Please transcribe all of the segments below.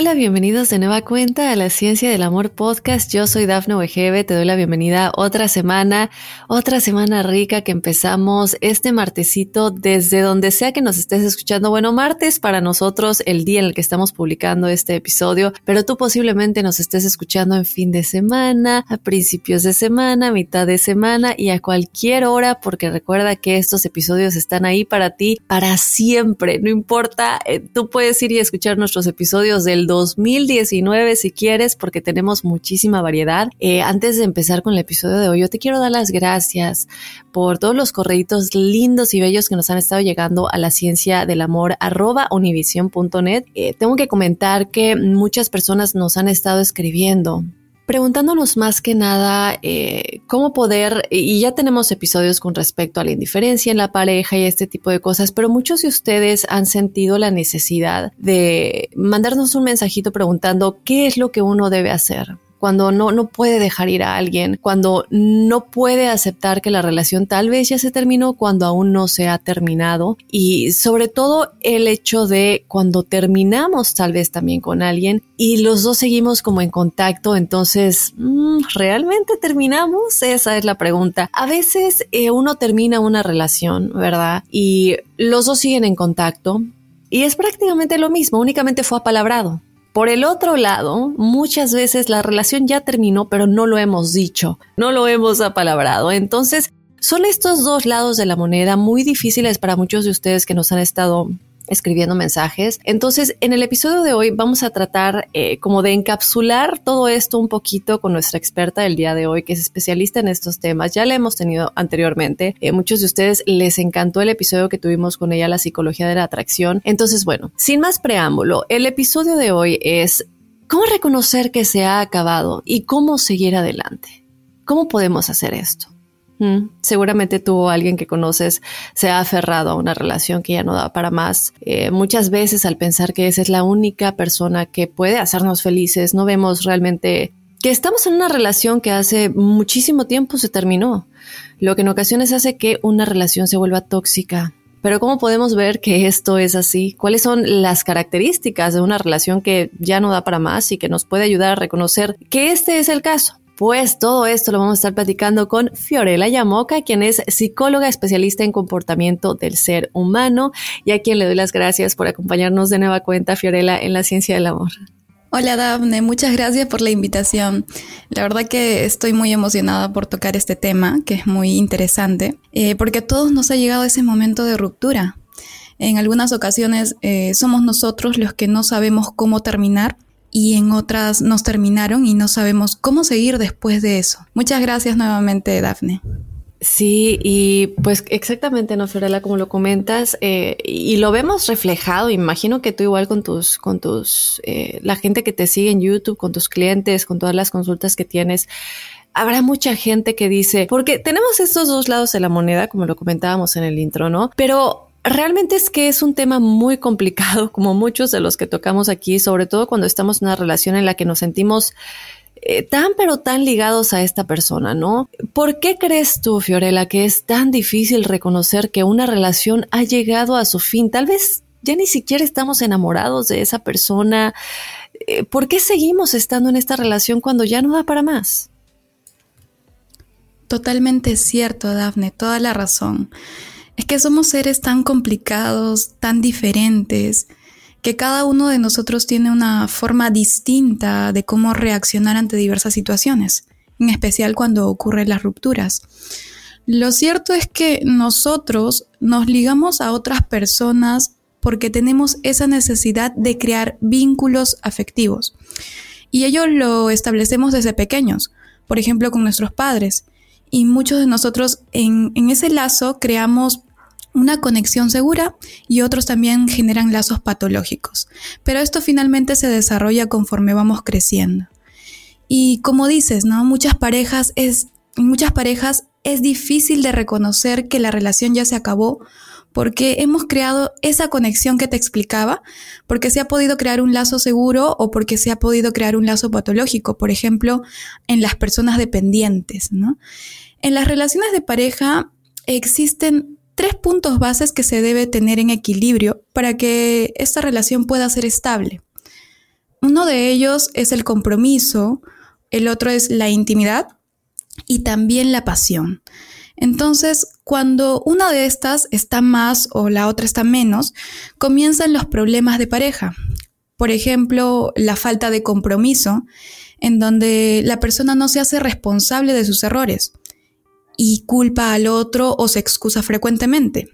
Hola, bienvenidos de nueva cuenta a la Ciencia del Amor Podcast. Yo soy Dafne Wegebe, te doy la bienvenida otra semana, otra semana rica que empezamos este martesito desde donde sea que nos estés escuchando. Bueno, martes para nosotros el día en el que estamos publicando este episodio, pero tú posiblemente nos estés escuchando en fin de semana, a principios de semana, mitad de semana y a cualquier hora, porque recuerda que estos episodios están ahí para ti para siempre. No importa, eh, tú puedes ir y escuchar nuestros episodios del 2019 si quieres, porque tenemos muchísima variedad. Eh, antes de empezar con el episodio de hoy, yo te quiero dar las gracias por todos los correitos lindos y bellos que nos han estado llegando a la ciencia del amor arroba univision.net. Eh, tengo que comentar que muchas personas nos han estado escribiendo preguntándonos más que nada eh, cómo poder, y ya tenemos episodios con respecto a la indiferencia en la pareja y este tipo de cosas, pero muchos de ustedes han sentido la necesidad de mandarnos un mensajito preguntando qué es lo que uno debe hacer cuando no, no puede dejar ir a alguien, cuando no puede aceptar que la relación tal vez ya se terminó cuando aún no se ha terminado y sobre todo el hecho de cuando terminamos tal vez también con alguien y los dos seguimos como en contacto, entonces, mm, ¿realmente terminamos? Esa es la pregunta. A veces eh, uno termina una relación, ¿verdad? Y los dos siguen en contacto. Y es prácticamente lo mismo, únicamente fue apalabrado. Por el otro lado, muchas veces la relación ya terminó, pero no lo hemos dicho, no lo hemos apalabrado. Entonces, son estos dos lados de la moneda muy difíciles para muchos de ustedes que nos han estado escribiendo mensajes. Entonces, en el episodio de hoy vamos a tratar eh, como de encapsular todo esto un poquito con nuestra experta del día de hoy, que es especialista en estos temas. Ya la hemos tenido anteriormente. Eh, muchos de ustedes les encantó el episodio que tuvimos con ella, la psicología de la atracción. Entonces, bueno, sin más preámbulo, el episodio de hoy es cómo reconocer que se ha acabado y cómo seguir adelante. ¿Cómo podemos hacer esto? Seguramente tú o alguien que conoces se ha aferrado a una relación que ya no da para más. Eh, muchas veces al pensar que esa es la única persona que puede hacernos felices, no vemos realmente que estamos en una relación que hace muchísimo tiempo se terminó, lo que en ocasiones hace que una relación se vuelva tóxica. Pero ¿cómo podemos ver que esto es así? ¿Cuáles son las características de una relación que ya no da para más y que nos puede ayudar a reconocer que este es el caso? Pues todo esto lo vamos a estar platicando con Fiorella Yamoca, quien es psicóloga especialista en comportamiento del ser humano y a quien le doy las gracias por acompañarnos de nueva cuenta, Fiorella, en la ciencia del amor. Hola Daphne, muchas gracias por la invitación. La verdad que estoy muy emocionada por tocar este tema, que es muy interesante, eh, porque a todos nos ha llegado ese momento de ruptura. En algunas ocasiones eh, somos nosotros los que no sabemos cómo terminar y en otras nos terminaron y no sabemos cómo seguir después de eso. Muchas gracias nuevamente, Dafne. Sí, y pues exactamente, ¿no, Fiorella? Como lo comentas, eh, y lo vemos reflejado, imagino que tú igual con tus, con tus, eh, la gente que te sigue en YouTube, con tus clientes, con todas las consultas que tienes, habrá mucha gente que dice, porque tenemos estos dos lados de la moneda, como lo comentábamos en el intro, ¿no? Pero Realmente es que es un tema muy complicado, como muchos de los que tocamos aquí, sobre todo cuando estamos en una relación en la que nos sentimos eh, tan pero tan ligados a esta persona, ¿no? ¿Por qué crees tú, Fiorella, que es tan difícil reconocer que una relación ha llegado a su fin? Tal vez ya ni siquiera estamos enamorados de esa persona, eh, ¿por qué seguimos estando en esta relación cuando ya no da para más? Totalmente cierto, Dafne, toda la razón. Es que somos seres tan complicados, tan diferentes, que cada uno de nosotros tiene una forma distinta de cómo reaccionar ante diversas situaciones, en especial cuando ocurren las rupturas. Lo cierto es que nosotros nos ligamos a otras personas porque tenemos esa necesidad de crear vínculos afectivos. Y ello lo establecemos desde pequeños, por ejemplo con nuestros padres y muchos de nosotros en, ese lazo creamos una conexión segura y otros también generan lazos patológicos. Pero esto finalmente se desarrolla conforme vamos creciendo. Y como dices, ¿no? Muchas parejas es, muchas parejas es difícil de reconocer que la relación ya se acabó porque hemos creado esa conexión que te explicaba, porque se ha podido crear un lazo seguro o porque se ha podido crear un lazo patológico, por ejemplo, en las personas dependientes. ¿no? En las relaciones de pareja existen tres puntos bases que se debe tener en equilibrio para que esta relación pueda ser estable. Uno de ellos es el compromiso, el otro es la intimidad y también la pasión. Entonces, cuando una de estas está más o la otra está menos, comienzan los problemas de pareja. Por ejemplo, la falta de compromiso, en donde la persona no se hace responsable de sus errores y culpa al otro o se excusa frecuentemente.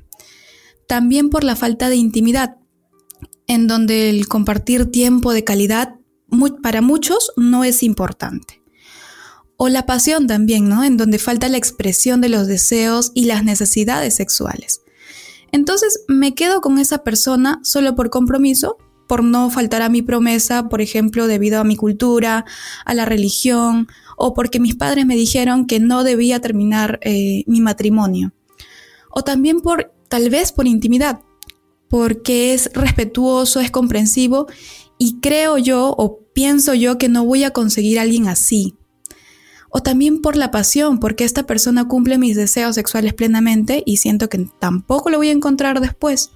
También por la falta de intimidad, en donde el compartir tiempo de calidad para muchos no es importante. O la pasión también, ¿no? En donde falta la expresión de los deseos y las necesidades sexuales. Entonces me quedo con esa persona solo por compromiso, por no faltar a mi promesa, por ejemplo, debido a mi cultura, a la religión, o porque mis padres me dijeron que no debía terminar eh, mi matrimonio. O también por, tal vez por intimidad, porque es respetuoso, es comprensivo y creo yo o pienso yo que no voy a conseguir a alguien así, o también por la pasión, porque esta persona cumple mis deseos sexuales plenamente y siento que tampoco lo voy a encontrar después.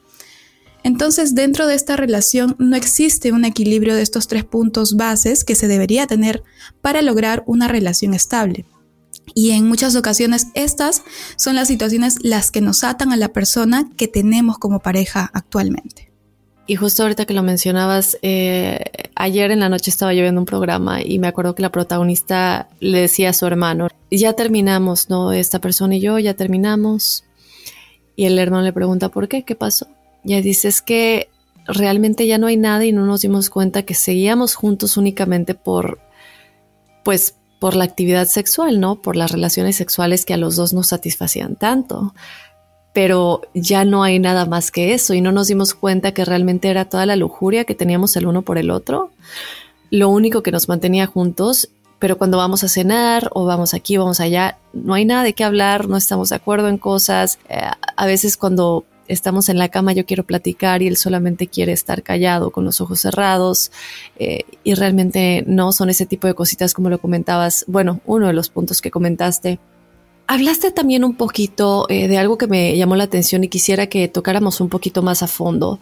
Entonces, dentro de esta relación no existe un equilibrio de estos tres puntos bases que se debería tener para lograr una relación estable. Y en muchas ocasiones estas son las situaciones las que nos atan a la persona que tenemos como pareja actualmente. Y justo ahorita que lo mencionabas, eh, ayer en la noche estaba yo viendo un programa y me acuerdo que la protagonista le decía a su hermano, ya terminamos, ¿no? Esta persona y yo ya terminamos. Y el hermano le pregunta, ¿por qué? ¿Qué pasó? Y ella dice, es que realmente ya no hay nada y no nos dimos cuenta que seguíamos juntos únicamente por, pues, por la actividad sexual, ¿no? Por las relaciones sexuales que a los dos nos satisfacían tanto. Pero ya no hay nada más que eso y no nos dimos cuenta que realmente era toda la lujuria que teníamos el uno por el otro, lo único que nos mantenía juntos, pero cuando vamos a cenar o vamos aquí, vamos allá, no hay nada de qué hablar, no estamos de acuerdo en cosas, eh, a veces cuando estamos en la cama yo quiero platicar y él solamente quiere estar callado con los ojos cerrados eh, y realmente no son ese tipo de cositas como lo comentabas, bueno, uno de los puntos que comentaste Hablaste también un poquito eh, de algo que me llamó la atención y quisiera que tocáramos un poquito más a fondo,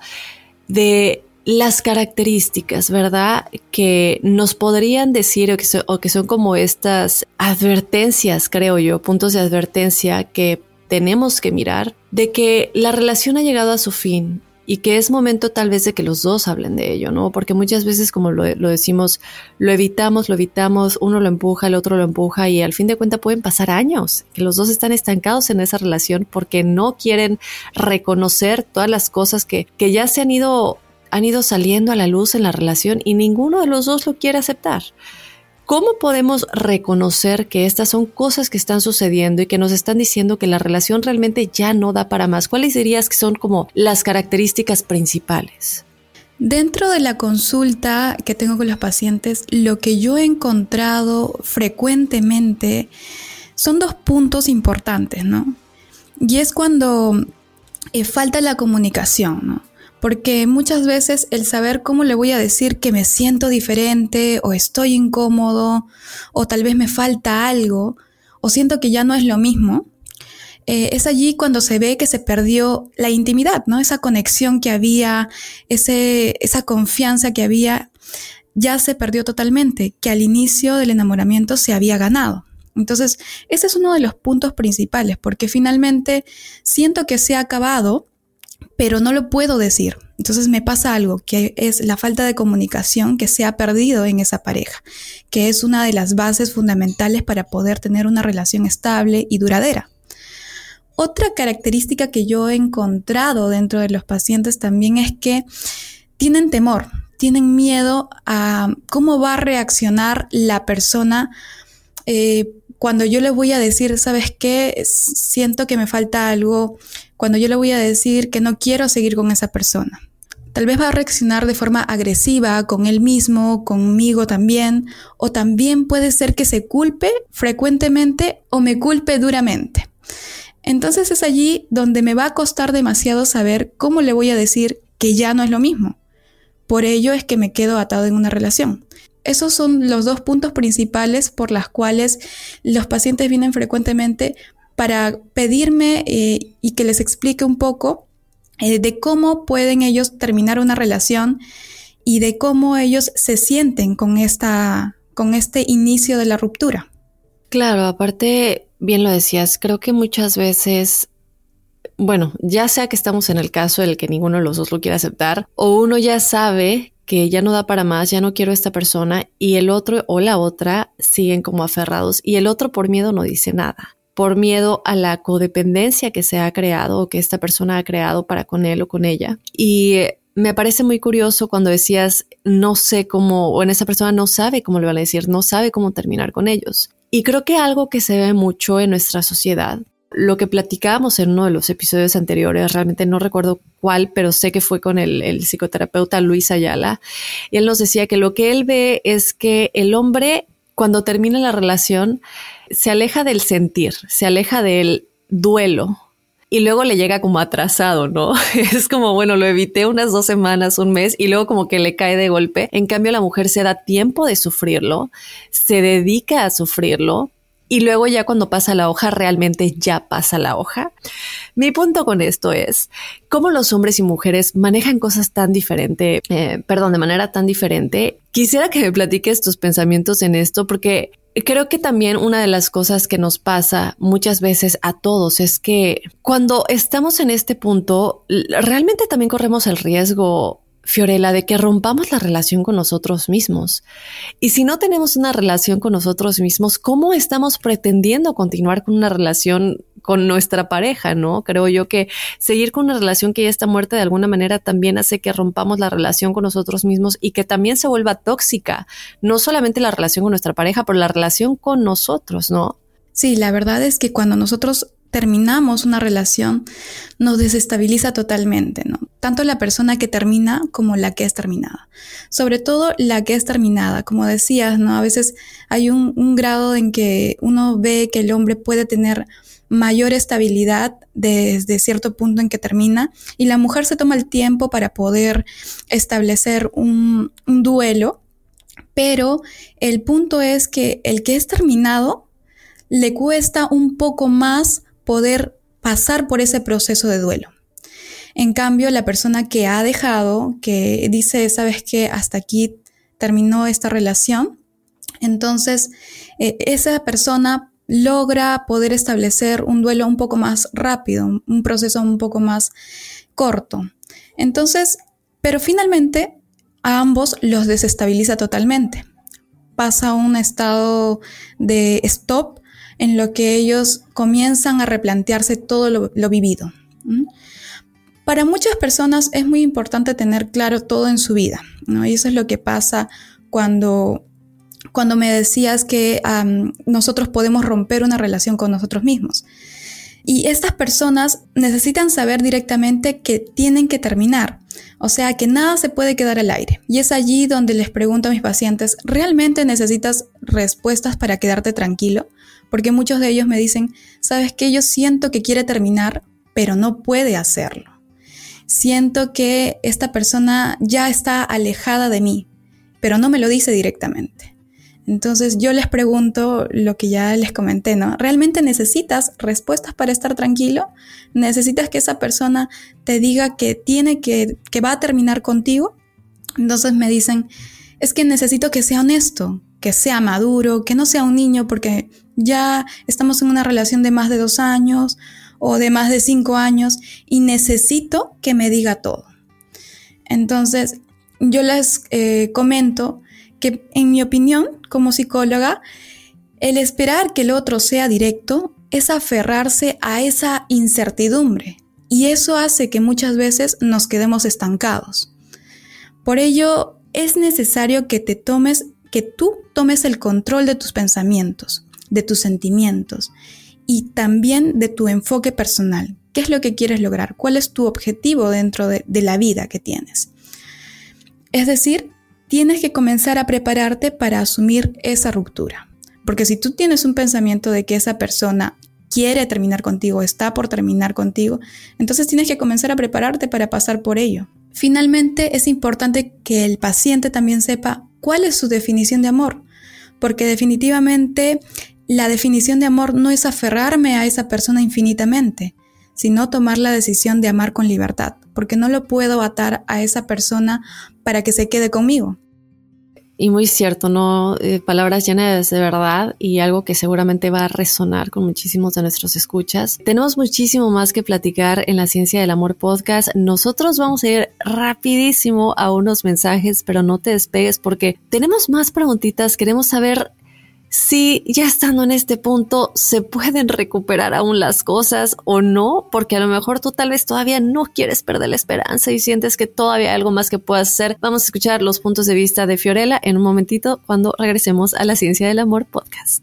de las características, ¿verdad? Que nos podrían decir o que, o que son como estas advertencias, creo yo, puntos de advertencia que tenemos que mirar de que la relación ha llegado a su fin y que es momento tal vez de que los dos hablen de ello, ¿no? Porque muchas veces, como lo, decimos, lo evitamos, lo evitamos, uno lo empuja, el otro lo empuja y al fin de cuentas pueden pasar años, que los dos están estancados en esa relación porque no quieren reconocer todas las cosas que, que ya se han ido, han ido saliendo a la luz en la relación y ninguno de los dos lo quiere aceptar. ¿Cómo podemos reconocer que estas son cosas que están sucediendo y que nos están diciendo que la relación realmente ya no da para más? ¿Cuáles dirías que son como las características principales? Dentro de la consulta que tengo con los pacientes, lo que yo he encontrado frecuentemente son dos puntos importantes, ¿no? Y es cuando eh, falta la comunicación, ¿no? Porque muchas veces el saber cómo le voy a decir que me siento diferente o estoy incómodo o tal vez me falta algo o siento que ya no es lo mismo, eh, es allí cuando se ve que se perdió la intimidad, ¿no? Esa conexión que había, ese, esa confianza que había. ya se perdió totalmente, que al inicio del enamoramiento se había ganado. Entonces, ese es uno de los puntos principales, porque finalmente siento que se ha acabado, pero no lo puedo decir. Entonces me pasa algo, que es la falta de comunicación que se ha perdido en esa pareja, que es una de las bases fundamentales para poder tener una relación estable y duradera. Otra característica que yo he encontrado dentro de los pacientes también es que tienen temor, tienen miedo a cómo va a reaccionar la persona eh, cuando yo le voy a decir, ¿sabes qué? Siento que me falta algo, cuando yo le voy a decir que no quiero seguir con esa persona. Tal vez va a reaccionar de forma agresiva con él mismo, conmigo también, o también puede ser que se culpe frecuentemente o me culpe duramente. Entonces es allí donde me va a costar demasiado saber cómo le voy a decir que ya no es lo mismo. Por ello es que me quedo atado en una relación. Esos son los dos puntos principales por las cuales los pacientes vienen frecuentemente para pedirme eh, y que les explique un poco eh, de cómo pueden ellos terminar una relación y de cómo ellos se sienten con, esta, con este inicio de la ruptura. Claro, aparte, bien lo decías, creo que muchas veces bueno, ya sea que estamos en el caso del que ninguno de los dos lo quiere aceptar, o uno ya sabe que ya no da para más, ya no quiero esta persona y el otro o la otra siguen como aferrados y el otro por miedo no dice nada, por miedo a la codependencia que se ha creado o que esta persona ha creado para con él o con ella. Y me parece muy curioso cuando decías, no sé cómo, o en esa persona no sabe cómo le van a decir, no sabe cómo terminar con ellos. Y creo que algo que se ve mucho en nuestra sociedad lo que platicábamos en uno de los episodios anteriores, realmente no recuerdo cuál, pero sé que fue con el, psicoterapeuta Luis Ayala, y él nos decía que lo que él ve es que el hombre, cuando termina la relación, se aleja del sentir, se aleja del duelo. Y luego le llega como atrasado, ¿no? Es como, bueno, lo evité unas dos semanas, un mes, y luego como que le cae de golpe. En cambio, la mujer se da tiempo de sufrirlo, se dedica a sufrirlo, y luego ya cuando pasa la hoja, realmente ya pasa la hoja. Mi punto con esto es cómo los hombres y mujeres manejan cosas tan diferente, eh, perdón, de manera tan diferente. Quisiera que me platiques tus pensamientos en esto porque creo que también una de las cosas que nos pasa muchas veces a todos es que cuando estamos en este punto, realmente también corremos el riesgo Fiorella, de que rompamos la relación con nosotros mismos. Y si no tenemos una relación con nosotros mismos, ¿cómo estamos pretendiendo continuar con una relación con nuestra pareja? No creo yo que seguir con una relación que ya está muerta de alguna manera también hace que rompamos la relación con nosotros mismos y que también se vuelva tóxica. No solamente la relación con nuestra pareja, pero la relación con nosotros, ¿no? Sí, la verdad es que cuando nosotros terminamos una relación nos desestabiliza totalmente, ¿no? Tanto la persona que termina como la que es terminada. Sobre todo la que es terminada, como decías, ¿no? A veces hay un, grado en que uno ve que el hombre puede tener mayor estabilidad desde cierto punto en que termina y la mujer se toma el tiempo para poder establecer un, un duelo, pero el punto es que el que es terminado le cuesta un poco más poder pasar por ese proceso de duelo. En cambio, la persona que ha dejado, que dice, sabes que hasta aquí terminó esta relación, entonces eh, esa persona logra poder establecer un duelo un poco más rápido, un proceso un poco más corto. Entonces, pero finalmente a ambos los desestabiliza totalmente. Pasa a un estado de stop en lo que ellos comienzan a replantearse todo lo, vivido. Para muchas personas es muy importante tener claro todo en su vida, ¿no? Y eso es lo que pasa cuando, cuando me decías que nosotros podemos romper una relación con nosotros mismos. Y estas personas necesitan saber directamente que tienen que terminar, o sea que nada se puede quedar al aire. Y es allí donde les pregunto a mis pacientes, ¿realmente necesitas respuestas para quedarte tranquilo? Porque muchos de ellos me dicen, sabes que yo siento que quiere terminar, pero no puede hacerlo. Siento que esta persona ya está alejada de mí, pero no me lo dice directamente. Entonces yo les pregunto lo que ya les comenté, ¿no? ¿Realmente necesitas respuestas para estar tranquilo? ¿Necesitas que esa persona te diga que tiene que, que va a terminar contigo? Entonces me dicen, es que necesito que sea honesto, que sea maduro, que no sea un niño porque ya estamos en una relación de más de dos años o de más de cinco años y necesito que me diga todo. Entonces, yo les eh, comento que en mi opinión, como psicóloga, el esperar que el otro sea directo es aferrarse a esa incertidumbre y eso hace que muchas veces nos quedemos estancados. Por ello, es necesario que te tomes, que tú tomes el control de tus pensamientos, de tus sentimientos y también de tu enfoque personal. ¿Qué es lo que quieres lograr? ¿Cuál es tu objetivo dentro de, la vida que tienes? Es decir, tienes que comenzar a prepararte para asumir esa ruptura. Porque si tú tienes un pensamiento de que esa persona quiere terminar contigo, está por terminar contigo, entonces tienes que comenzar a prepararte para pasar por ello. Finalmente, es importante que el paciente también sepa cuál es su definición de amor, porque definitivamente la definición de amor no es aferrarme a esa persona infinitamente, sino tomar la decisión de amar con libertad, porque no lo puedo atar a esa persona para que se quede conmigo. Y muy cierto, ¿no? Eh, palabras llenas de verdad y algo que seguramente va a resonar con muchísimos de nuestros escuchas. Tenemos muchísimo más que platicar en la Ciencia del Amor podcast. Nosotros vamos a ir rapidísimo a unos mensajes, pero no te despegues porque tenemos más preguntitas. Queremos saber si ya estando en este punto se pueden recuperar aún las cosas o no, porque a lo mejor tú tal vez todavía no quieres perder la esperanza y sientes que todavía hay algo más que puedas hacer. Vamos a escuchar los puntos de vista de Fiorella en un momentito cuando regresemos a la Ciencia del Amor podcast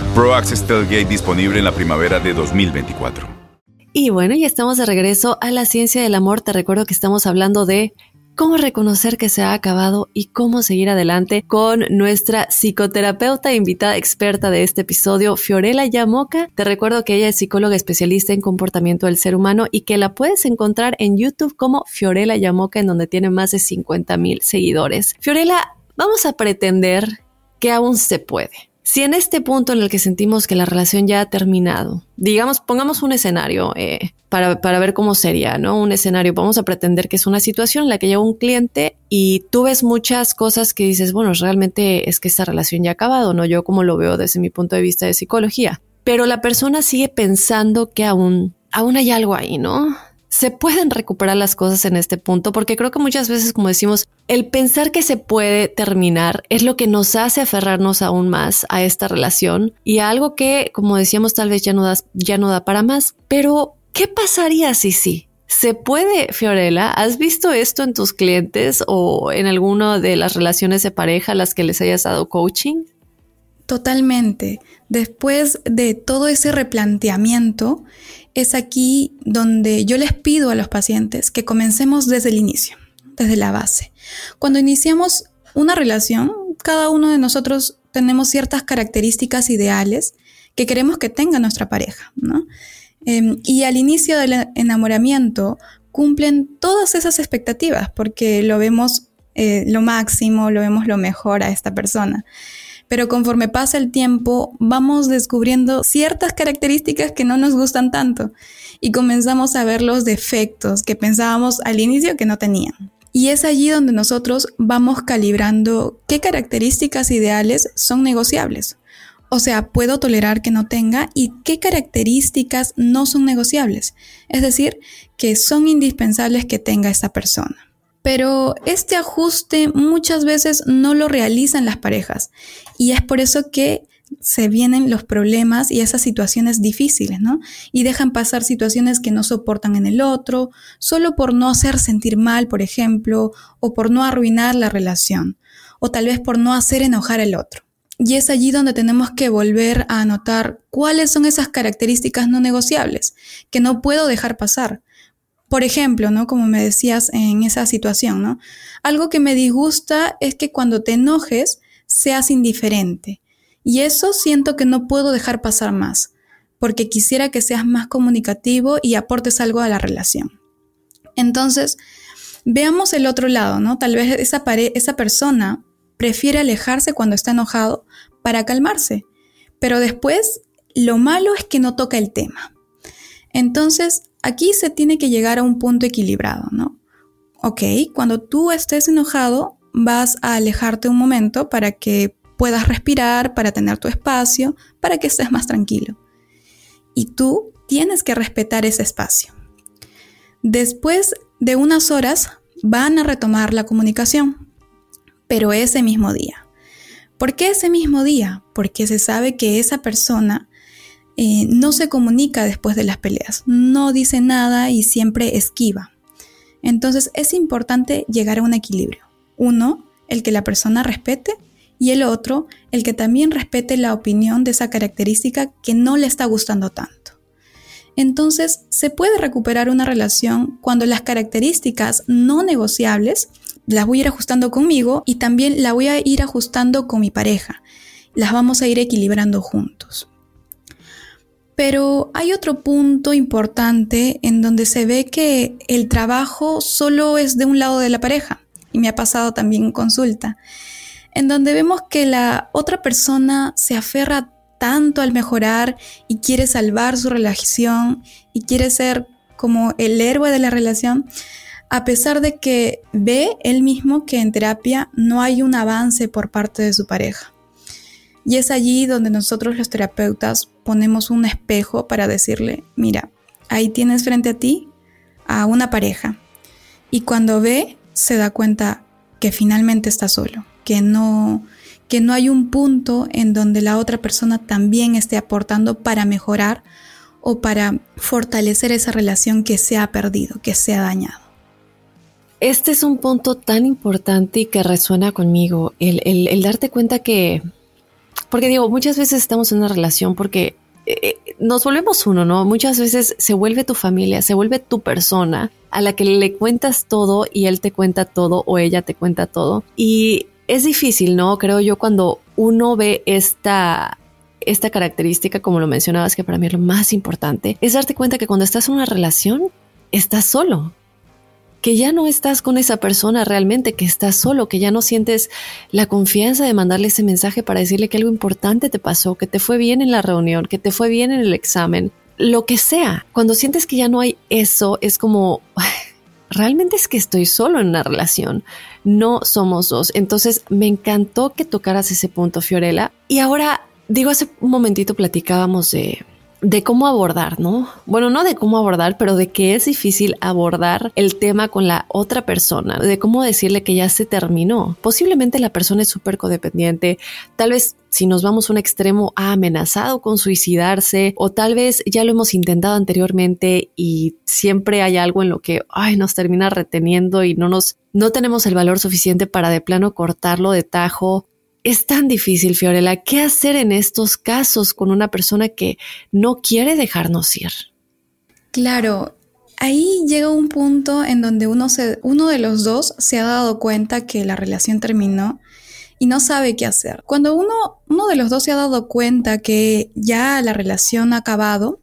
Pro Access disponible en la primavera de 2024. Y bueno, ya estamos de regreso a la ciencia del amor. Te recuerdo que estamos hablando de cómo reconocer que se ha acabado y cómo seguir adelante con nuestra psicoterapeuta invitada experta de este episodio, Fiorella Yamoca. Te recuerdo que ella es psicóloga especialista en comportamiento del ser humano y que la puedes encontrar en YouTube como Fiorella Yamoca, en donde tiene más de 50 mil seguidores. Fiorella, vamos a pretender que aún se puede si en este punto en el que sentimos que la relación ya ha terminado, digamos, pongamos un escenario eh, para, para, ver cómo sería, ¿no? Un escenario, vamos a pretender que es una situación en la que llega un cliente y tú ves muchas cosas que dices, bueno, realmente es que esta relación ya ha acabado, ¿no? Yo como lo veo desde mi punto de vista de psicología. Pero la persona sigue pensando que aún, aún hay algo ahí, ¿no? Se pueden recuperar las cosas en este punto, porque creo que muchas veces, como decimos, el pensar que se puede terminar es lo que nos hace aferrarnos aún más a esta relación y a algo que, como decíamos, tal vez ya no, da, ya no da para más. Pero, ¿qué pasaría si sí? ¿Se puede, Fiorella? ¿Has visto esto en tus clientes o en alguna de las relaciones de pareja a las que les hayas dado coaching? Totalmente. Después de todo ese replanteamiento, es aquí donde yo les pido a los pacientes que comencemos desde el inicio, desde la base. Cuando iniciamos una relación, cada uno de nosotros tenemos ciertas características ideales que queremos que tenga nuestra pareja, ¿no? Em, y al inicio del enamoramiento cumplen todas esas expectativas porque lo vemos eh, lo máximo, lo vemos lo mejor a esta persona pero conforme pasa el tiempo vamos descubriendo ciertas características que no nos gustan tanto y comenzamos a ver los defectos que pensábamos al inicio que no tenían. Y es allí donde nosotros vamos calibrando qué características ideales son negociables. O sea, puedo tolerar que no tenga y qué características no son negociables. Es decir, que son indispensables que tenga esta persona. Pero este ajuste muchas veces no lo realizan las parejas y es por eso que se vienen los problemas y esas situaciones difíciles, ¿no? Y dejan pasar situaciones que no soportan en el otro, solo por no hacer sentir mal, por ejemplo, o por no arruinar la relación, o tal vez por no hacer enojar al otro. Y es allí donde tenemos que volver a anotar cuáles son esas características no negociables que no puedo dejar pasar. Por ejemplo, ¿no? Como me decías en esa situación, ¿no? Algo que me disgusta es que cuando te enojes seas indiferente. Y eso siento que no puedo dejar pasar más, porque quisiera que seas más comunicativo y aportes algo a la relación. Entonces, veamos el otro lado, ¿no? Tal vez esa, esa persona prefiere alejarse cuando está enojado para calmarse. Pero después, lo malo es que no toca el tema. Entonces, aquí se tiene que llegar a un punto equilibrado, ¿no? Ok, cuando tú estés enojado, vas a alejarte un momento para que puedas respirar, para tener tu espacio, para que estés más tranquilo. Y tú tienes que respetar ese espacio. Después de unas horas, van a retomar la comunicación pero ese mismo día. ¿Por qué ese mismo día? Porque se sabe que esa persona eh, no se comunica después de las peleas, no dice nada y siempre esquiva. Entonces es importante llegar a un equilibrio. Uno, el que la persona respete y el otro, el que también respete la opinión de esa característica que no le está gustando tanto. Entonces, se puede recuperar una relación cuando las características no negociables las voy a ir ajustando conmigo y también la voy a ir ajustando con mi pareja. Las vamos a ir equilibrando juntos. Pero hay otro punto importante en donde se ve que el trabajo solo es de un lado de la pareja, y me ha pasado también en consulta, en donde vemos que la otra persona se aferra tanto al mejorar y quiere salvar su relación y quiere ser como el héroe de la relación, a pesar de que ve él mismo que en terapia no hay un avance por parte de su pareja. Y es allí donde nosotros los terapeutas ponemos un espejo para decirle, mira, ahí tienes frente a ti a una pareja. Y cuando ve, se da cuenta que finalmente está solo, que no, que no hay un punto en donde la otra persona también esté aportando para mejorar o para fortalecer esa relación que se ha perdido, que se ha dañado. Este es un punto tan importante y que resuena conmigo, el, darte cuenta que, porque digo, muchas veces estamos en una relación porque eh, eh, nos volvemos uno, ¿no? Muchas veces se vuelve tu familia, se vuelve tu persona a la que le cuentas todo y él te cuenta todo o ella te cuenta todo. Y es difícil, ¿no? Creo yo cuando uno ve esta esta característica, como lo mencionabas, que para mí es lo más importante, es darte cuenta que cuando estás en una relación, estás solo que ya no estás con esa persona realmente, que estás solo, que ya no sientes la confianza de mandarle ese mensaje para decirle que algo importante te pasó, que te fue bien en la reunión, que te fue bien en el examen, lo que sea. Cuando sientes que ya no hay eso, es como, realmente es que estoy solo en una relación, no somos dos. Entonces me encantó que tocaras ese punto, Fiorella. Y ahora, digo, hace un momentito platicábamos de de cómo abordar, ¿no? Bueno, no de cómo abordar, pero de que es difícil abordar el tema con la otra persona, de cómo decirle que ya se terminó. Posiblemente la persona es súper codependiente, tal vez si nos vamos a un extremo ha amenazado con suicidarse o tal vez ya lo hemos intentado anteriormente y siempre hay algo en lo que ay, nos termina reteniendo y no nos no tenemos el valor suficiente para de plano cortarlo de tajo es tan difícil, Fiorella. ¿Qué hacer en estos casos con una persona que no quiere dejarnos ir? Claro, ahí llega un punto en donde uno, se, uno de los dos se ha dado cuenta que la relación terminó y no sabe qué hacer. Cuando uno, uno de los dos se ha dado cuenta que ya la relación ha acabado,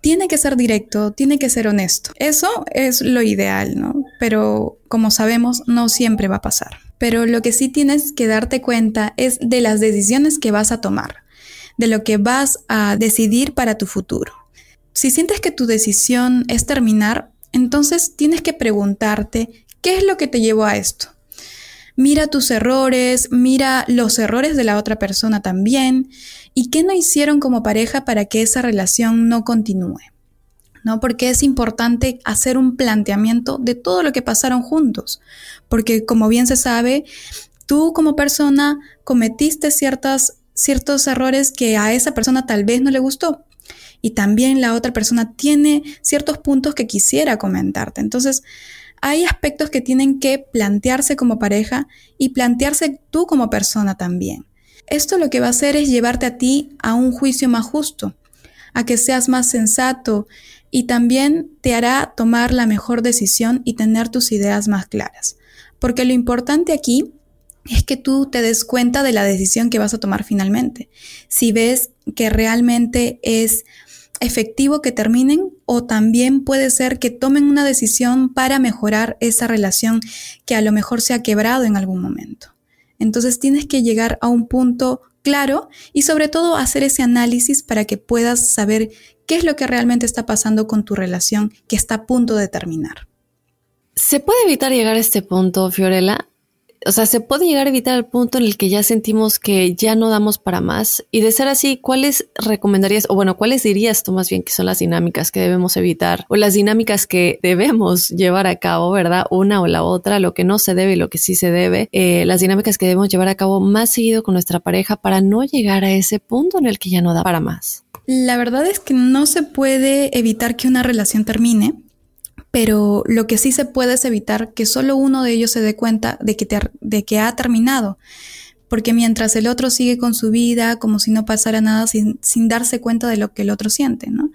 tiene que ser directo, tiene que ser honesto. Eso es lo ideal, ¿no? Pero como sabemos, no siempre va a pasar pero lo que sí tienes que darte cuenta es de las decisiones que vas a tomar, de lo que vas a decidir para tu futuro. Si sientes que tu decisión es terminar, entonces tienes que preguntarte, ¿qué es lo que te llevó a esto? Mira tus errores, mira los errores de la otra persona también y qué no hicieron como pareja para que esa relación no continúe. ¿No? Porque es importante hacer un planteamiento de todo lo que pasaron juntos, porque como bien se sabe, tú como persona cometiste ciertas, ciertos errores que a esa persona tal vez no le gustó. Y también la otra persona tiene ciertos puntos que quisiera comentarte. Entonces, hay aspectos que tienen que plantearse como pareja y plantearse tú como persona también. Esto lo que va a hacer es llevarte a ti a un juicio más justo, a que seas más sensato y también te hará tomar la mejor decisión y tener tus ideas más claras. Porque lo importante aquí es que tú te des cuenta de la decisión que vas a tomar finalmente. Si ves que realmente es efectivo que terminen o también puede ser que tomen una decisión para mejorar esa relación que a lo mejor se ha quebrado en algún momento. Entonces tienes que llegar a un punto claro y sobre todo hacer ese análisis para que puedas saber qué es lo que realmente está pasando con tu relación que está a punto de terminar. ¿Se puede evitar llegar a este punto, Fiorella? O sea, ¿se puede llegar a evitar el punto en el que ya sentimos que ya no damos para más? Y de ser así, ¿cuáles recomendarías, o bueno, cuáles dirías tú más bien que son las dinámicas que debemos evitar o las dinámicas que debemos llevar a cabo, ¿verdad? Una o la otra, lo que no se debe y lo que sí se debe, eh, las dinámicas que debemos llevar a cabo más seguido con nuestra pareja para no llegar a ese punto en el que ya no da para más. La verdad es que no se puede evitar que una relación termine, pero lo que sí se puede es evitar que solo uno de ellos se dé cuenta de que, de que ha terminado, porque mientras el otro sigue con su vida como si no pasara nada sin, sin darse cuenta de lo que el otro siente, ¿no?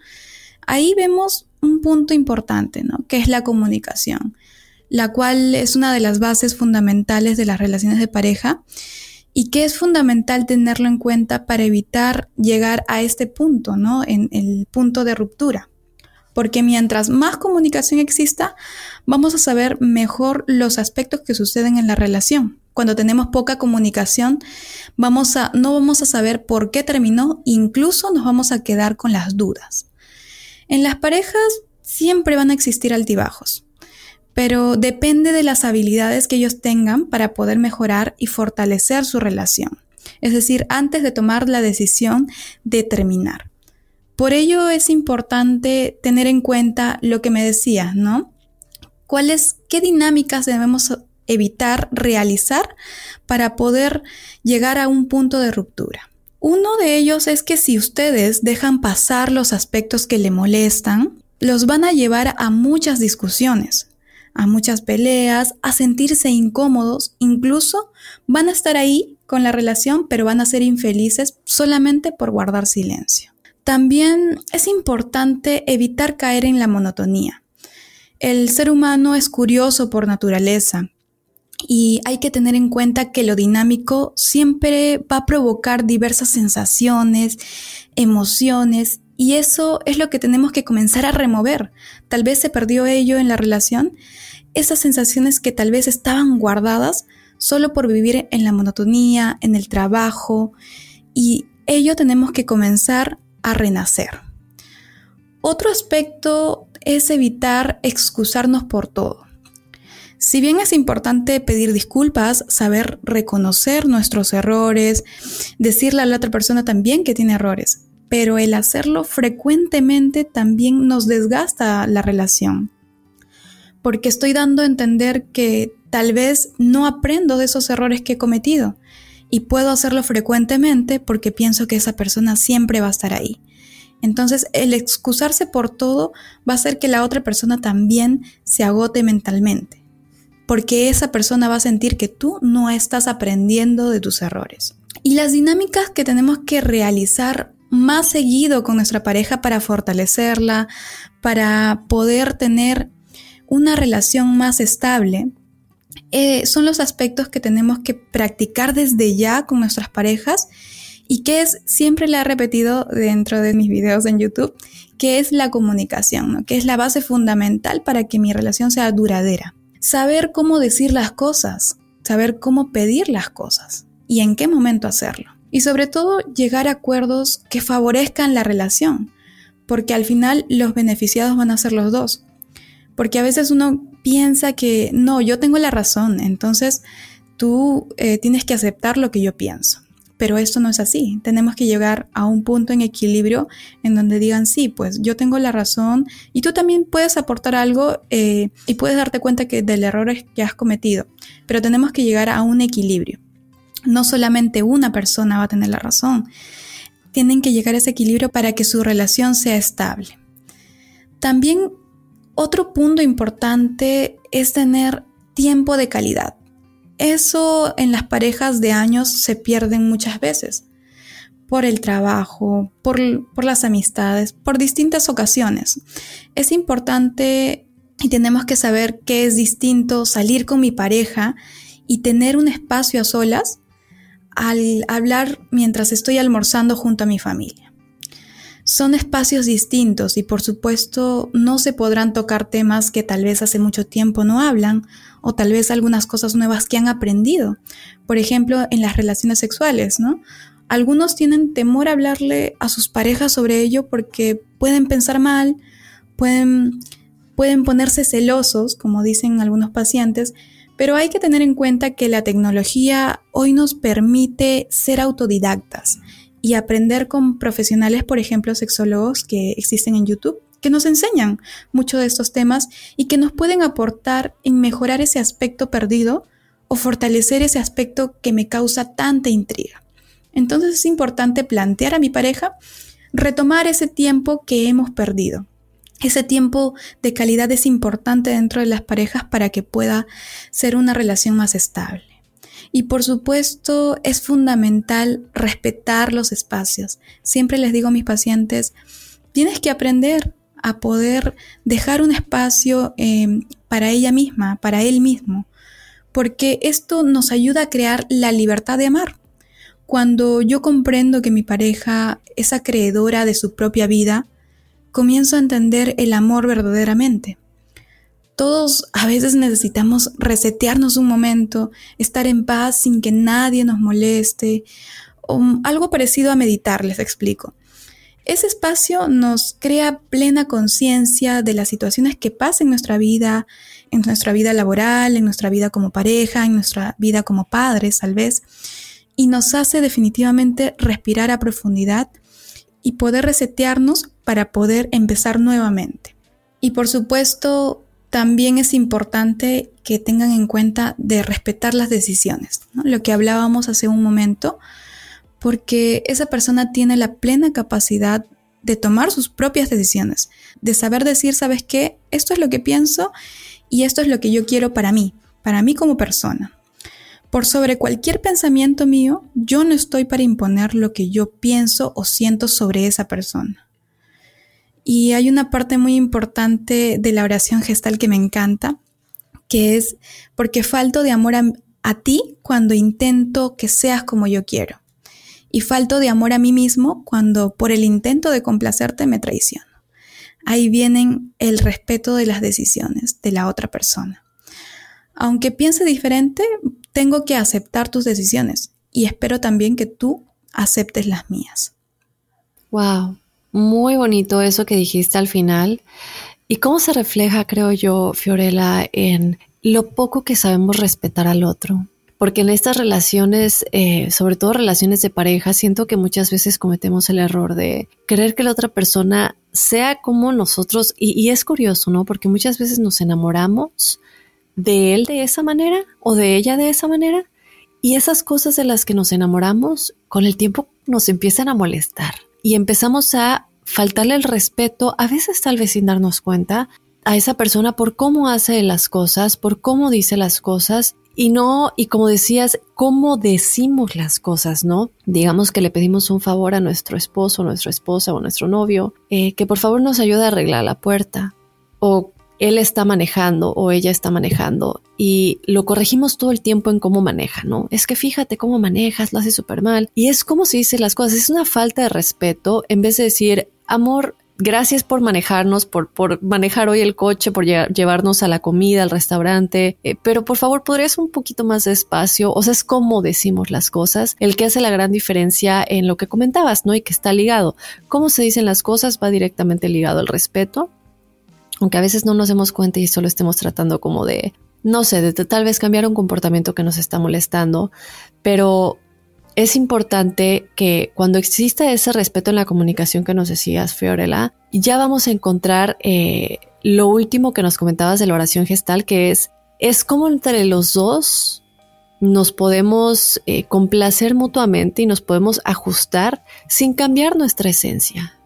Ahí vemos un punto importante, ¿no? Que es la comunicación, la cual es una de las bases fundamentales de las relaciones de pareja y que es fundamental tenerlo en cuenta para evitar llegar a este punto, ¿no? En el punto de ruptura. Porque mientras más comunicación exista, vamos a saber mejor los aspectos que suceden en la relación. Cuando tenemos poca comunicación, vamos a, no vamos a saber por qué terminó, incluso nos vamos a quedar con las dudas. En las parejas siempre van a existir altibajos pero depende de las habilidades que ellos tengan para poder mejorar y fortalecer su relación. Es decir, antes de tomar la decisión de terminar. Por ello es importante tener en cuenta lo que me decías, ¿no? ¿Cuáles, qué dinámicas debemos evitar realizar para poder llegar a un punto de ruptura? Uno de ellos es que si ustedes dejan pasar los aspectos que le molestan, los van a llevar a muchas discusiones a muchas peleas, a sentirse incómodos, incluso van a estar ahí con la relación, pero van a ser infelices solamente por guardar silencio. También es importante evitar caer en la monotonía. El ser humano es curioso por naturaleza y hay que tener en cuenta que lo dinámico siempre va a provocar diversas sensaciones, emociones y eso es lo que tenemos que comenzar a remover. Tal vez se perdió ello en la relación esas sensaciones que tal vez estaban guardadas solo por vivir en la monotonía, en el trabajo, y ello tenemos que comenzar a renacer. Otro aspecto es evitar excusarnos por todo. Si bien es importante pedir disculpas, saber reconocer nuestros errores, decirle a la otra persona también que tiene errores, pero el hacerlo frecuentemente también nos desgasta la relación porque estoy dando a entender que tal vez no aprendo de esos errores que he cometido y puedo hacerlo frecuentemente porque pienso que esa persona siempre va a estar ahí. Entonces el excusarse por todo va a hacer que la otra persona también se agote mentalmente, porque esa persona va a sentir que tú no estás aprendiendo de tus errores. Y las dinámicas que tenemos que realizar más seguido con nuestra pareja para fortalecerla, para poder tener una relación más estable, eh, son los aspectos que tenemos que practicar desde ya con nuestras parejas y que es, siempre le he repetido dentro de mis videos en YouTube, que es la comunicación, que es la base fundamental para que mi relación sea duradera. Saber cómo decir las cosas, saber cómo pedir las cosas y en qué momento hacerlo. Y sobre todo llegar a acuerdos que favorezcan la relación, porque al final los beneficiados van a ser los dos porque a veces uno piensa que no, yo tengo la razón, entonces tú eh, tienes que aceptar lo que yo pienso. pero esto no es así. Tenemos que llegar a un punto en equilibrio en donde digan, sí, pues yo tengo la razón y tú también puedes aportar algo eh, y puedes darte cuenta que del error que has cometido. Pero tenemos que llegar a un equilibrio. No solamente una persona va a tener la razón. Tienen que llegar a ese equilibrio para que su relación sea estable. También otro punto importante es tener tiempo de calidad. Eso en las parejas de años se pierden muchas veces por el trabajo, por, las amistades, por distintas ocasiones. Es importante y tenemos que saber que es distinto salir con mi pareja y tener un espacio a solas al hablar mientras estoy almorzando junto a mi familia. Son espacios distintos y por supuesto no se podrán tocar temas que tal vez hace mucho tiempo no hablan o tal vez algunas cosas nuevas que han aprendido. Por ejemplo, en las relaciones sexuales, ¿no? Algunos tienen temor a hablarle a sus parejas sobre ello porque pueden pensar mal, pueden, pueden ponerse celosos, como dicen algunos pacientes, pero hay que tener en cuenta que la tecnología hoy nos permite ser autodidactas y aprender con profesionales, por ejemplo, sexólogos que existen en YouTube, que nos enseñan mucho de estos temas y que nos pueden aportar en mejorar ese aspecto perdido o fortalecer ese aspecto que me causa tanta intriga. Entonces es importante plantear a mi pareja retomar ese tiempo que hemos perdido. Ese tiempo de calidad es importante dentro de las parejas para que pueda ser una relación más estable. Y por supuesto es fundamental respetar los espacios. Siempre les digo a mis pacientes, tienes que aprender a poder dejar un espacio em, para ella misma, para él mismo, porque esto nos ayuda a crear la libertad de amar. Cuando yo comprendo que mi pareja es acreedora de su propia vida, comienzo a entender el amor verdaderamente. Todos a veces necesitamos resetearnos un momento, estar en paz sin que nadie nos moleste, o algo parecido a meditar, les explico. Ese espacio nos crea plena conciencia de las situaciones que pasan en nuestra vida, en nuestra vida laboral, en nuestra vida como pareja, en nuestra vida como padres, tal vez, y nos hace definitivamente respirar a profundidad y poder resetearnos para poder empezar nuevamente. Y por supuesto, también es importante que tengan en cuenta de respetar las decisiones, lo que hablábamos hace un momento, porque esa persona tiene la plena capacidad de tomar sus propias decisiones, de saber decir, ¿sabes qué? Esto es lo que pienso y esto es lo que yo quiero para mí, para mí como persona. Por sobre cualquier pensamiento mío, yo no estoy para imponer lo que yo pienso o siento sobre esa persona. Y hay una parte muy importante de la oración gestal que me encanta, que es porque falto de amor a, ti cuando intento que seas como yo quiero. Y falto de amor a mí mismo cuando por el intento de complacerte me traiciono. Ahí vienen el respeto de las decisiones de la otra persona. Aunque piense diferente, tengo que aceptar tus decisiones y espero también que tú aceptes las mías. Wow, muy bonito eso que dijiste al final. ¿Y cómo se refleja, creo yo, Fiorella, en lo poco que sabemos respetar al otro? Porque en estas relaciones, eh, sobre todo relaciones de pareja, siento que muchas veces cometemos el error de creer que la otra persona sea como nosotros. Y, y es curioso, ¿no? Porque muchas veces nos enamoramos de él de esa manera o de ella de esa manera. Y esas cosas de las que nos enamoramos, con el tiempo nos empiezan a molestar y empezamos a faltarle el respeto, a veces tal vez sin darnos cuenta, a esa persona por cómo hace las cosas, por cómo dice las cosas y no, y como decías, cómo decimos las cosas, ¿no? Digamos que le pedimos un favor a nuestro esposo, nuestra esposa o nuestro novio, eh, que por favor nos ayude a arreglar la puerta o él está manejando o ella está manejando y lo corregimos todo el tiempo en cómo maneja, ¿no? Es que fíjate cómo manejas, lo hace súper mal. Y es como se dicen las cosas, es una falta de respeto en vez de decir, amor, gracias por manejarnos, por, por manejar hoy el coche, por llevarnos a la comida, al restaurante, eh, pero por favor, ¿podrías un poquito más despacio? O sea, es como decimos las cosas, el que hace la gran diferencia en lo que comentabas, ¿no? Y que está ligado. Cómo se dicen las cosas va directamente ligado al respeto aunque a veces no nos demos cuenta y solo estemos tratando como de, no sé, de, tal vez cambiar un comportamiento que nos está molestando, pero es importante que cuando exista ese respeto en la comunicación que nos decías, Fiorella, ya vamos a encontrar eh, lo último que nos comentabas de la oración gestal, que es, es como entre los dos nos podemos eh, complacer mutuamente y nos podemos ajustar sin cambiar nuestra esencia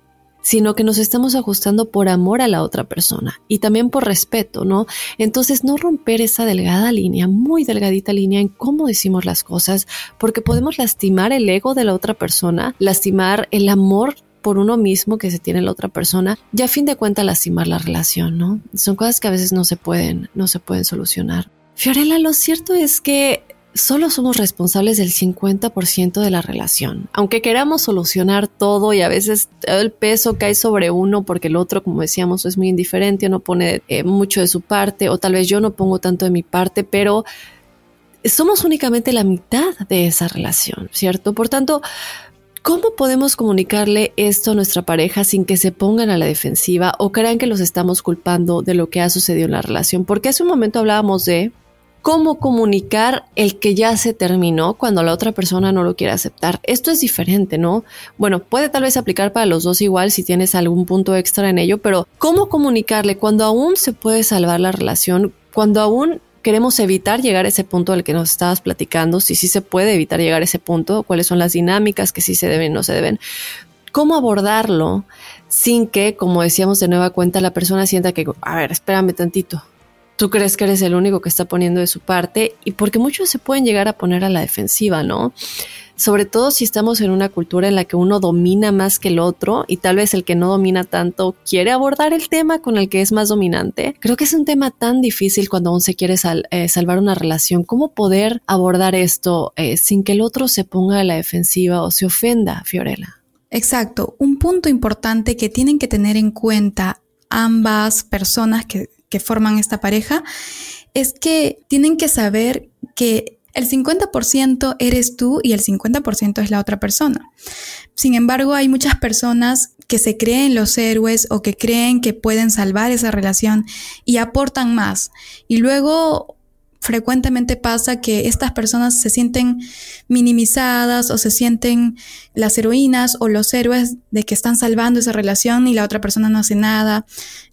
sino que nos estamos ajustando por amor a la otra persona y también por respeto, ¿no? Entonces no romper esa delgada línea, muy delgadita línea en cómo decimos las cosas, porque podemos lastimar el ego de la otra persona, lastimar el amor por uno mismo que se tiene la otra persona y a fin de cuentas lastimar la relación, ¿no? Son cosas que a veces no se pueden, no se pueden solucionar. Fiorella, lo cierto es que solo somos responsables del 50% de la relación. Aunque queramos solucionar todo y a veces el peso cae sobre uno porque el otro, como decíamos, es muy indiferente no pone eh, mucho de su parte o tal vez yo no pongo tanto de mi parte, pero somos únicamente la mitad de esa relación, ¿cierto? Por tanto, ¿Cómo podemos comunicarle esto a nuestra pareja sin que se pongan a la defensiva o crean que los estamos culpando de lo que ha sucedido en la relación? Porque hace un momento hablábamos de cómo comunicar el que ya se terminó cuando la otra persona no lo quiere aceptar. Esto es diferente, ¿no? Bueno, puede tal vez aplicar para los dos igual si tienes algún punto extra en ello, pero ¿cómo comunicarle cuando aún se puede salvar la relación, cuando aún queremos evitar llegar a ese punto del que nos estabas platicando, si sí se puede evitar llegar a ese punto, cuáles son las dinámicas que sí se deben no se deben? ¿Cómo abordarlo sin que, como decíamos de nueva cuenta, la persona sienta que, a ver, espérame tantito, tú crees que eres el único que está poniendo de su parte y porque muchos se pueden llegar a poner a la defensiva, ¿no? Sobre todo si estamos en una cultura en la que uno domina más que el otro y tal vez el que no domina tanto quiere abordar el tema con el que es más dominante. Creo que es un tema tan difícil cuando aún se quiere eh, salvar una relación. ¿Cómo poder abordar esto eh, sin que el otro se ponga a la defensiva o se ofenda, Fiorella? Exacto. Un punto importante que tienen que tener en cuenta ambas personas que que forman esta pareja, es que tienen que saber que el 50% eres tú y el 50% es la otra persona. Sin embargo, hay muchas personas que se creen los héroes o que creen que pueden salvar esa relación y aportan más. Y luego frecuentemente pasa que estas personas se sienten minimizadas o se sienten las heroínas o los héroes de que están salvando esa relación y la otra persona no hace nada.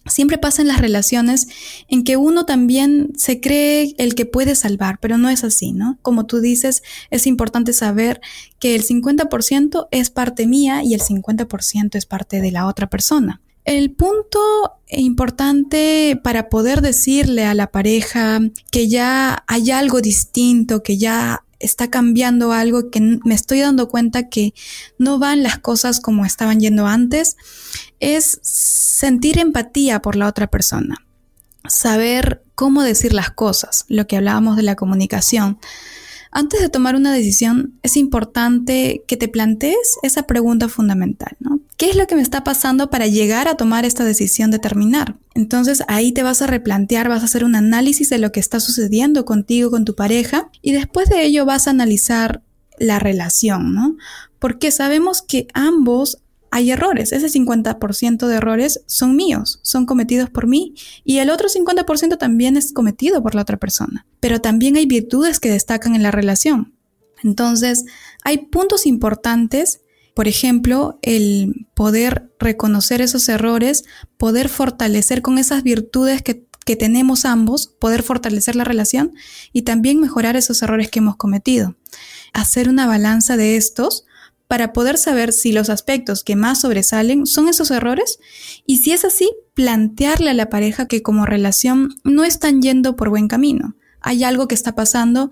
Siempre pasa en las relaciones en que uno también se cree el que puede salvar, pero no es así, ¿no? Como tú dices, es importante saber que el 50% es parte mía y el 50% es parte de la otra persona. El punto importante para poder decirle a la pareja que ya hay algo distinto, que ya está cambiando algo, que me estoy dando cuenta que no van las cosas como estaban yendo antes, es sentir empatía por la otra persona, saber cómo decir las cosas, lo que hablábamos de la comunicación. Antes de tomar una decisión, es importante que te plantees esa pregunta fundamental, ¿no? ¿Qué es lo que me está pasando para llegar a tomar esta decisión de terminar? Entonces ahí te vas a replantear, vas a hacer un análisis de lo que está sucediendo contigo, con tu pareja, y después de ello vas a analizar la relación, ¿no? Porque sabemos que ambos hay errores. Ese 50% de errores son míos, son cometidos por mí y el otro 50% también es cometido por la otra persona. Pero también hay virtudes que destacan en la relación. Entonces, hay puntos importantes, por ejemplo, el poder reconocer esos errores, poder fortalecer con esas virtudes que, tenemos ambos, poder fortalecer la relación y también mejorar esos errores que hemos cometido. Hacer una balanza de estos para poder saber si los aspectos que más sobresalen son esos errores y si es así, plantearle a la pareja que como relación no están yendo por buen camino. Hay algo que está pasando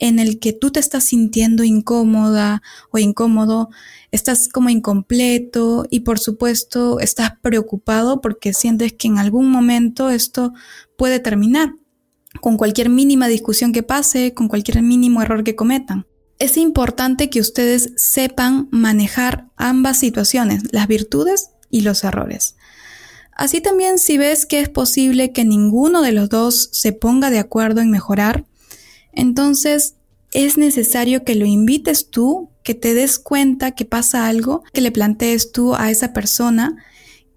en el que tú te estás sintiendo incómoda o incómodo, estás como incompleto y por supuesto estás preocupado porque sientes que en algún momento esto puede terminar con cualquier mínima discusión que pase, con cualquier mínimo error que cometan es importante que ustedes sepan manejar ambas situaciones, las virtudes y los errores. Así también si ves que es posible que ninguno de los dos se ponga de acuerdo en mejorar, entonces es necesario que lo invites tú, que te des cuenta que pasa algo, que le plantees tú a esa persona,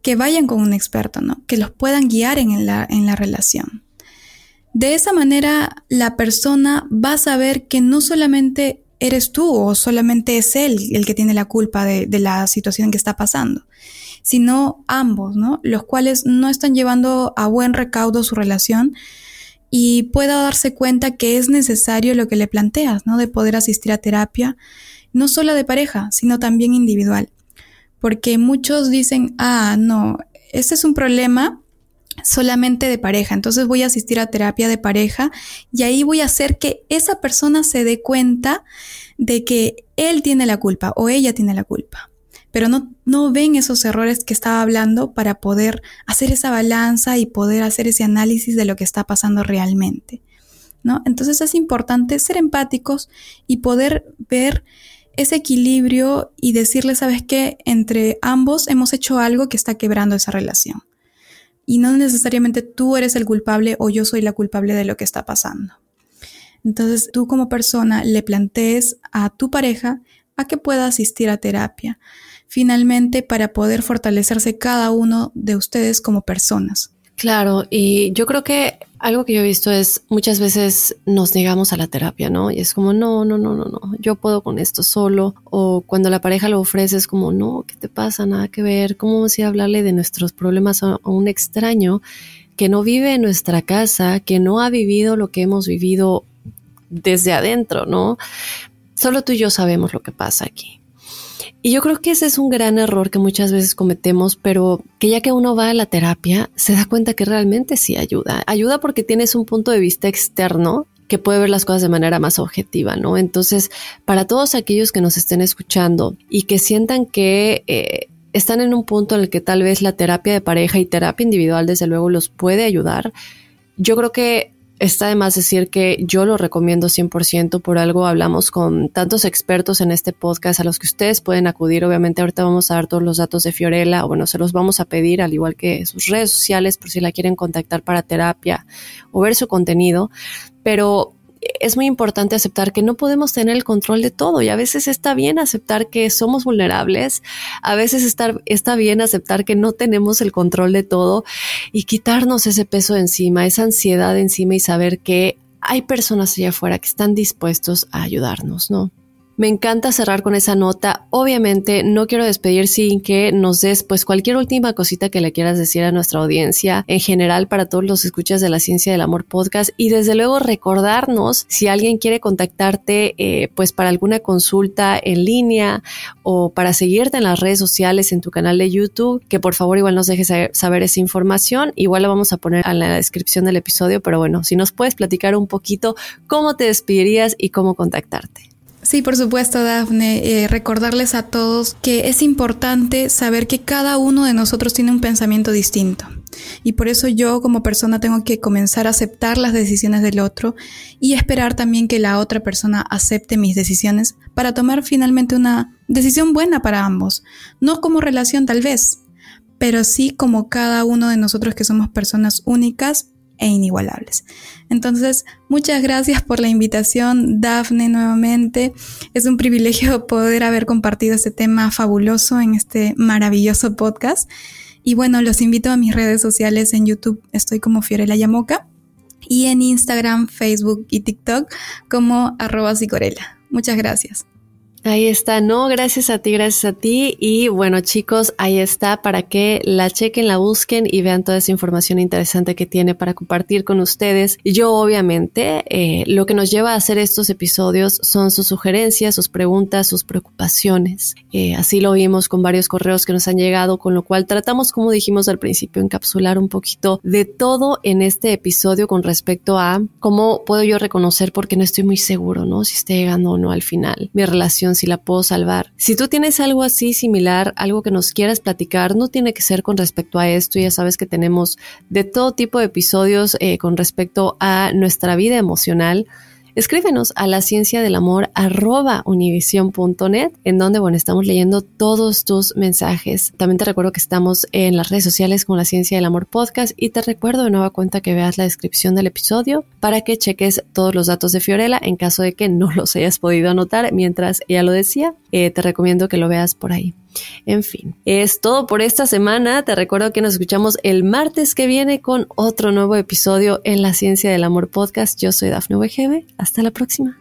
que vayan con un experto, ¿no? Que los puedan guiar en la, en la relación. De esa manera, la persona va a saber que no solamente eres tú o solamente es él el que tiene la culpa de, la situación que está pasando, sino ambos, ¿no? Los cuales no están llevando a buen recaudo su relación y pueda darse cuenta que es necesario lo que le planteas, ¿no? De poder asistir a terapia, no solo de pareja, sino también individual. Porque muchos dicen, ah, no, este es un problema solamente de pareja, entonces voy a asistir a terapia de pareja y ahí voy a hacer que esa persona se dé cuenta de que él tiene la culpa o ella tiene la culpa pero no, no ven esos errores que estaba hablando para poder hacer esa balanza y poder hacer ese análisis de lo que está pasando realmente. ¿no? Entonces es importante ser empáticos y poder ver ese equilibrio y decirle, ¿sabes qué? Entre ambos hemos hecho algo que está quebrando esa relación. Y no necesariamente tú eres el culpable o yo soy la culpable de lo que está pasando. Entonces tú como persona le plantees a tu pareja a que pueda asistir a terapia, finalmente para poder fortalecerse cada uno de ustedes como personas. Claro, y yo creo que algo que yo he visto es muchas veces nos negamos a la terapia, ¿no? Y es como, no, no, no, no, no, yo puedo con esto solo. O cuando la pareja lo ofrece es como, no, ¿qué te pasa? Nada que ver. ¿Cómo a hablarle de nuestros problemas a un extraño que no vive en nuestra casa, que no ha vivido lo que hemos vivido desde adentro, ¿no? Solo tú y yo sabemos lo que pasa aquí. Y yo creo que ese es un gran error que muchas veces cometemos, pero que ya que uno va a la terapia, se da cuenta que realmente sí ayuda. Ayuda porque tienes un punto de vista externo que puede ver las cosas de manera más objetiva, ¿no? Entonces, para todos aquellos que nos estén escuchando y que sientan que eh, están en un punto en el que tal vez la terapia de pareja y terapia individual, desde luego, los puede ayudar, yo creo que Está de más decir que yo lo recomiendo 100%, por algo hablamos con tantos expertos en este podcast a los que ustedes pueden acudir. Obviamente ahorita vamos a dar todos los datos de Fiorella, o bueno, se los vamos a pedir, al igual que sus redes sociales, por si la quieren contactar para terapia o ver su contenido. Pero es muy importante aceptar que no podemos tener el control de todo y a veces está bien aceptar que somos vulnerables, a veces está bien aceptar que no tenemos el control de todo y quitarnos ese peso encima, esa ansiedad encima y saber que hay personas allá afuera que están dispuestos a ayudarnos, ¿no? Me encanta cerrar con esa nota. Obviamente no quiero despedir sin que nos des pues cualquier última cosita que le quieras decir a nuestra audiencia en general para todos los escuchas de la Ciencia del Amor podcast y desde luego recordarnos si alguien quiere contactarte eh, pues para alguna consulta en línea o para seguirte en las redes sociales en tu canal de YouTube que por favor igual nos dejes saber esa información igual la vamos a poner en la descripción del episodio pero bueno si nos puedes platicar un poquito cómo te despedirías y cómo contactarte. Sí, por supuesto, Dafne. Eh, recordarles a todos que es importante saber que cada uno de nosotros tiene un pensamiento distinto. Y por eso yo como persona tengo que comenzar a aceptar las decisiones del otro y esperar también que la otra persona acepte mis decisiones para tomar finalmente una decisión buena para ambos. No como relación tal vez, pero sí como cada uno de nosotros que somos personas únicas e inigualables. Entonces, muchas gracias por la invitación, Dafne, nuevamente. Es un privilegio poder haber compartido este tema fabuloso en este maravilloso podcast. Y bueno, los invito a mis redes sociales en YouTube, estoy como Fiorella Yamoca, y en Instagram, Facebook y TikTok como arroba Muchas gracias. Ahí está, no, gracias a ti, gracias a ti. Y bueno, chicos, ahí está para que la chequen, la busquen y vean toda esa información interesante que tiene para compartir con ustedes. Yo, obviamente, eh, lo que nos lleva a hacer estos episodios son sus sugerencias, sus preguntas, sus preocupaciones. Eh, así lo vimos con varios correos que nos han llegado, con lo cual tratamos, como dijimos al principio, encapsular un poquito de todo en este episodio con respecto a cómo puedo yo reconocer porque no estoy muy seguro, ¿no? Si esté llegando o no al final mi relación si la puedo salvar. Si tú tienes algo así similar, algo que nos quieras platicar, no tiene que ser con respecto a esto, ya sabes que tenemos de todo tipo de episodios eh, con respecto a nuestra vida emocional. Escríbenos a la ciencia del amor univision.net, en donde, bueno, estamos leyendo todos tus mensajes. También te recuerdo que estamos en las redes sociales con la ciencia del amor podcast y te recuerdo de nueva cuenta que veas la descripción del episodio para que cheques todos los datos de Fiorella en caso de que no los hayas podido anotar mientras ella lo decía. Eh, te recomiendo que lo veas por ahí. En fin, es todo por esta semana. Te recuerdo que nos escuchamos el martes que viene con otro nuevo episodio en la Ciencia del Amor Podcast. Yo soy Dafne Wegebe. Hasta la próxima.